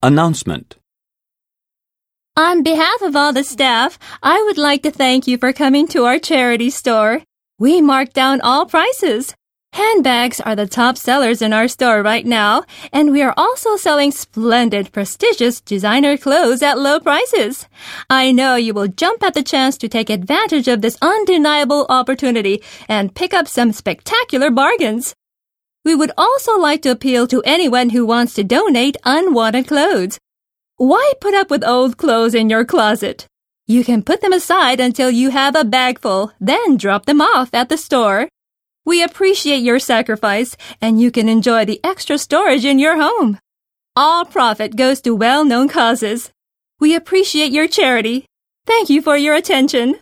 Announcement On behalf of all the staff, I would like to thank you for coming to our charity store. We mark down all prices. Handbags are the top sellers in our store right now, and we are also selling splendid, prestigious designer clothes at low prices. I know you will jump at the chance to take advantage of this undeniable opportunity and pick up some spectacular bargains. We would also like to appeal to anyone who wants to donate unwanted clothes. Why put up with old clothes in your closet? You can put them aside until you have a bag full, then drop them off at the store. We appreciate your sacrifice, and you can enjoy the extra storage in your home. All profit goes to well-known causes. We appreciate your charity. Thank you for your attention.